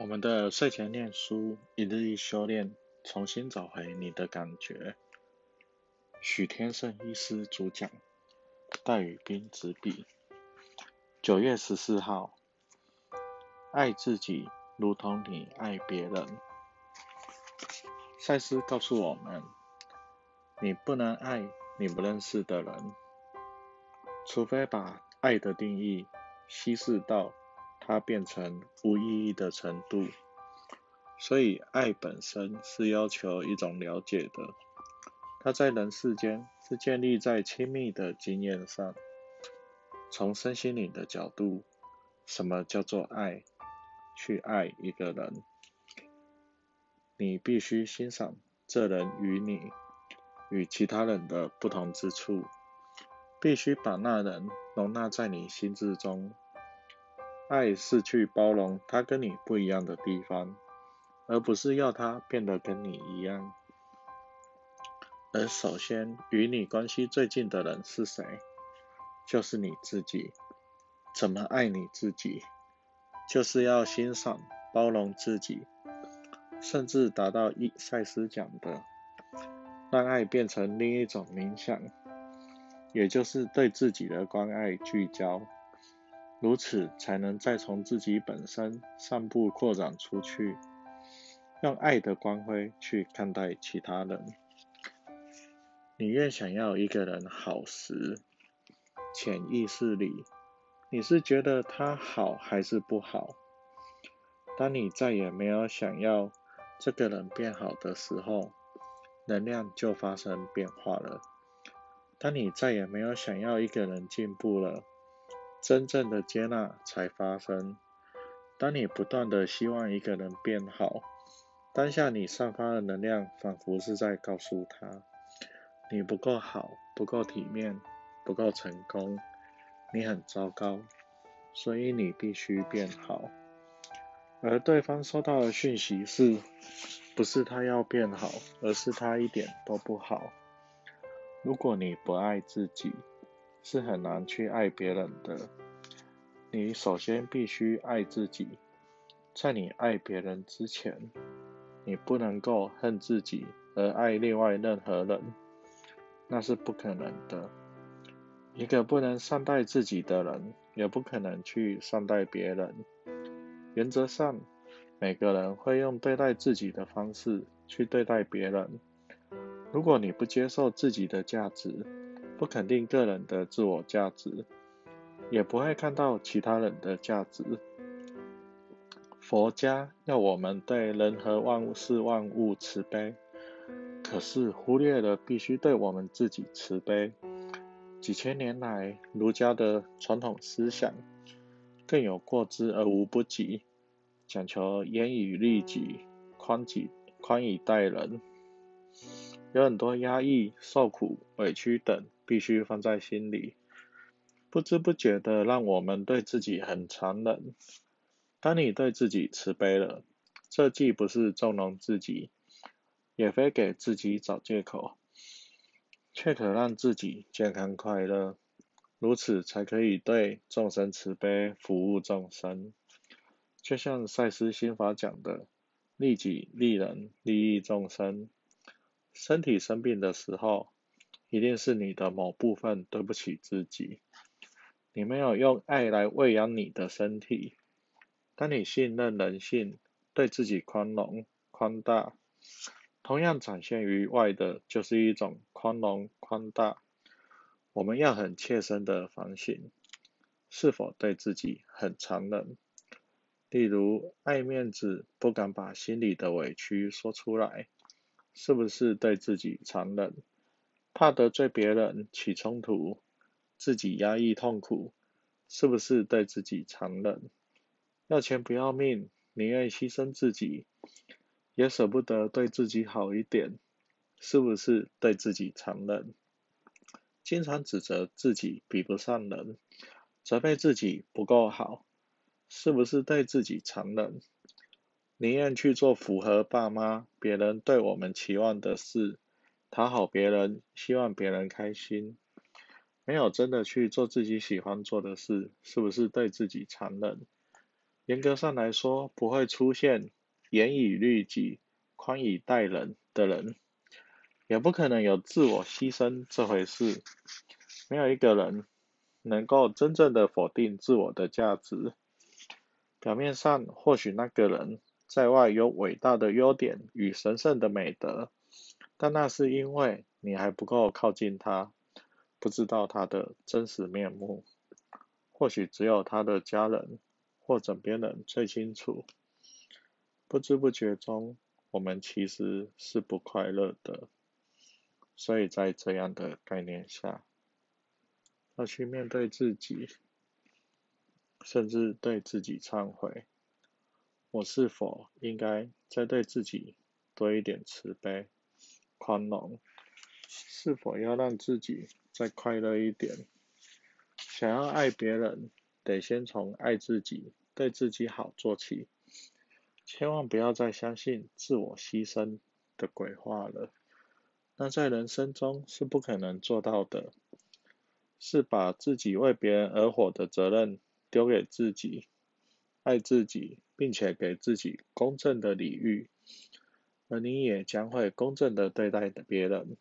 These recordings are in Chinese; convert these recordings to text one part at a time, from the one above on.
我们的睡前念书，一日一修炼，重新找回你的感觉。许天胜医师主讲，戴宇斌执笔。九月十四号，爱自己如同你爱别人。赛斯告诉我们，你不能爱你不认识的人，除非把爱的定义稀释到。它变成无意义的程度，所以爱本身是要求一种了解的。它在人世间是建立在亲密的经验上。从身心灵的角度，什么叫做爱？去爱一个人，你必须欣赏这人与你与其他人的不同之处，必须把那人容纳在你心智中。爱是去包容他跟你不一样的地方，而不是要他变得跟你一样。而首先与你关系最近的人是谁？就是你自己。怎么爱你自己？就是要欣赏、包容自己，甚至达到一赛斯讲的，让爱变成另一种冥想，也就是对自己的关爱聚焦。如此才能再从自己本身散步扩展出去，用爱的光辉去看待其他人。你越想要一个人好时，潜意识里你是觉得他好还是不好？当你再也没有想要这个人变好的时候，能量就发生变化了。当你再也没有想要一个人进步了。真正的接纳才发生。当你不断的希望一个人变好，当下你散发的能量仿佛是在告诉他，你不够好，不够体面，不够成功，你很糟糕，所以你必须变好。而对方收到的讯息是，不是他要变好，而是他一点都不好。如果你不爱自己，是很难去爱别人的。你首先必须爱自己，在你爱别人之前，你不能够恨自己而爱另外任何人，那是不可能的。一个不能善待自己的人，也不可能去善待别人。原则上，每个人会用对待自己的方式去对待别人。如果你不接受自己的价值，不肯定个人的自我价值，也不会看到其他人的价值。佛家要我们对人和万物是万物慈悲，可是忽略了必须对我们自己慈悲。几千年来，儒家的传统思想更有过之而无不及，讲求严以律己，宽己宽以待人，有很多压抑、受苦、委屈等。必须放在心里，不知不觉的让我们对自己很残忍。当你对自己慈悲了，这既不是纵容自己，也非给自己找借口，却可让自己健康快乐。如此才可以对众生慈悲，服务众生。就像赛斯心法讲的：利己、利人、利益众生。身体生病的时候。一定是你的某部分对不起自己，你没有用爱来喂养你的身体。当你信任人性，对自己宽容宽大，同样展现于外的就是一种宽容宽大。我们要很切身的反省，是否对自己很残忍？例如爱面子，不敢把心里的委屈说出来，是不是对自己残忍？怕得罪别人起冲突，自己压抑痛苦，是不是对自己残忍？要钱不要命，宁愿牺牲自己，也舍不得对自己好一点，是不是对自己残忍？经常指责自己比不上人，责备自己不够好，是不是对自己残忍？宁愿去做符合爸妈、别人对我们期望的事。讨好别人，希望别人开心，没有真的去做自己喜欢做的事，是不是对自己残忍？严格上来说，不会出现严以律己、宽以待人的人，也不可能有自我牺牲这回事。没有一个人能够真正的否定自我的价值。表面上，或许那个人在外有伟大的优点与神圣的美德，但那是因为你还不够靠近他，不知道他的真实面目。或许只有他的家人或枕边人最清楚。不知不觉中，我们其实是不快乐的。所以在这样的概念下，要去面对自己，甚至对自己忏悔：我是否应该再对自己多一点慈悲、宽容？是否要让自己再快乐一点？想要爱别人，得先从爱自己、对自己好做起。千万不要再相信自我牺牲的鬼话了，那在人生中是不可能做到的。是把自己为别人而活的责任丢给自己，爱自己，并且给自己公正的礼遇，而你也将会公正的对待别人。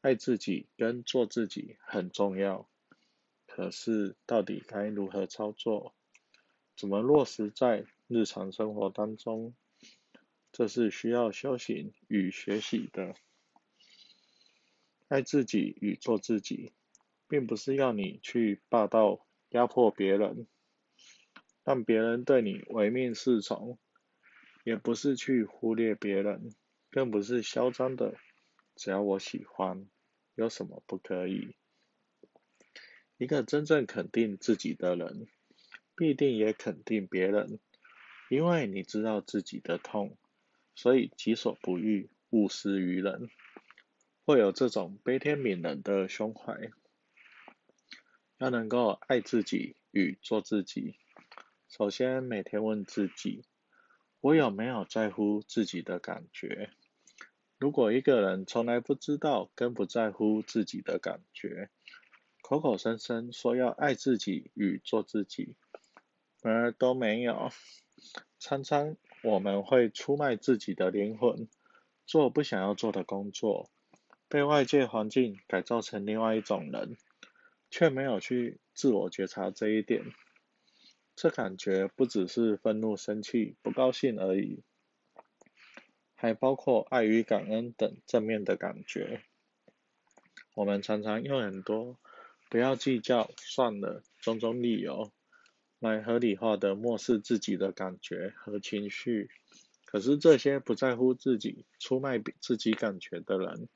爱自己跟做自己很重要，可是到底该如何操作，怎么落实在日常生活当中，这是需要修行与学习的。爱自己与做自己。并不是要你去霸道压迫别人，让别人对你唯命是从，也不是去忽略别人，更不是嚣张的只要我喜欢，有什么不可以？一个真正肯定自己的人，必定也肯定别人，因为你知道自己的痛，所以己所不欲，勿施于人，会有这种悲天悯人的胸怀。要能够爱自己与做自己，首先每天问自己：我有没有在乎自己的感觉？如果一个人从来不知道跟不在乎自己的感觉，口口声声说要爱自己与做自己，然而都没有，常常我们会出卖自己的灵魂，做不想要做的工作，被外界环境改造成另外一种人。却没有去自我觉察这一点，这感觉不只是愤怒、生气、不高兴而已，还包括爱与感恩等正面的感觉。我们常常用很多不要计较、算了种种理由，来合理化的漠视自己的感觉和情绪。可是这些不在乎自己、出卖自己感觉的人，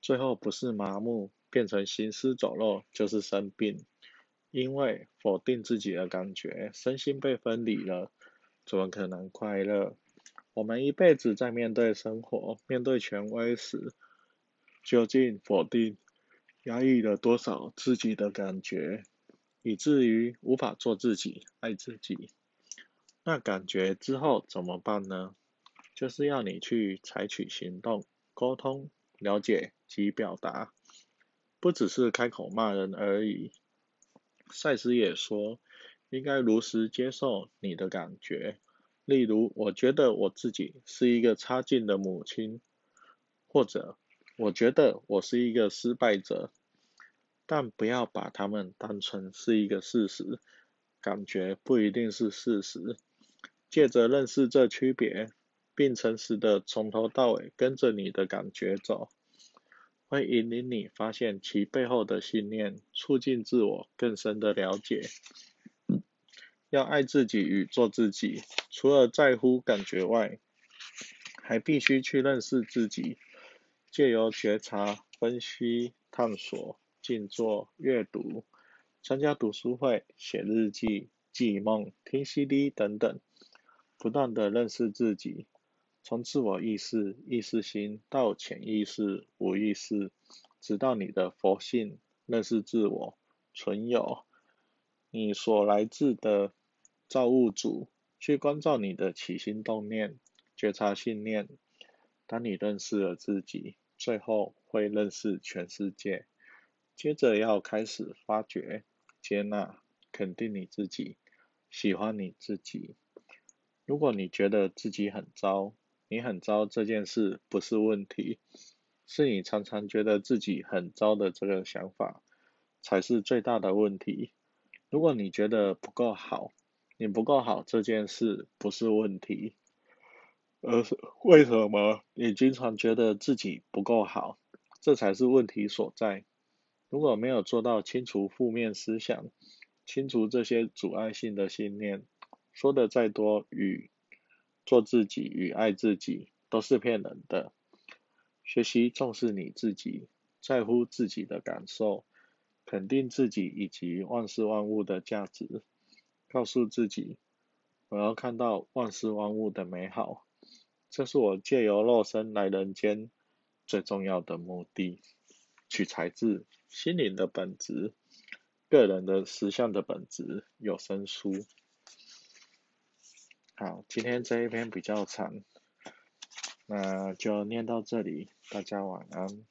最后不是麻木。变成行尸走肉就是生病，因为否定自己的感觉，身心被分离了，怎么可能快乐？我们一辈子在面对生活、面对权威时，究竟否定、压抑了多少自己的感觉，以至于无法做自己、爱自己？那感觉之后怎么办呢？就是要你去采取行动、沟通、了解及表达。不只是开口骂人而已。赛斯也说，应该如实接受你的感觉。例如，我觉得我自己是一个差劲的母亲，或者我觉得我是一个失败者，但不要把他们当成是一个事实。感觉不一定是事实。借着认识这区别，并诚实的从头到尾跟着你的感觉走。会引领你发现其背后的信念，促进自我更深的了解。要爱自己与做自己，除了在乎感觉外，还必须去认识自己。借由觉察、分析、探索、静坐、阅读、参加读书会、写日记、记梦、听 CD 等等，不断的认识自己。从自我意识、意识心到潜意识、无意识，直到你的佛性，认识自我、存有，你所来自的造物主，去关照你的起心动念，觉察信念。当你认识了自己，最后会认识全世界。接着要开始发掘、接纳、肯定你自己，喜欢你自己。如果你觉得自己很糟，你很糟这件事不是问题，是你常常觉得自己很糟的这个想法才是最大的问题。如果你觉得不够好，你不够好这件事不是问题，而是为什么你经常觉得自己不够好，这才是问题所在。如果没有做到清除负面思想，清除这些阻碍性的信念。说的再多与做自己与爱自己都是骗人的。学习重视你自己，在乎自己的感受，肯定自己以及万事万物的价值，告诉自己，我要看到万事万物的美好，这是我借由肉身来人间最重要的目的。取材自心灵的本质，个人的实相的本质有声书。好，今天这一篇比较长，那就念到这里，大家晚安。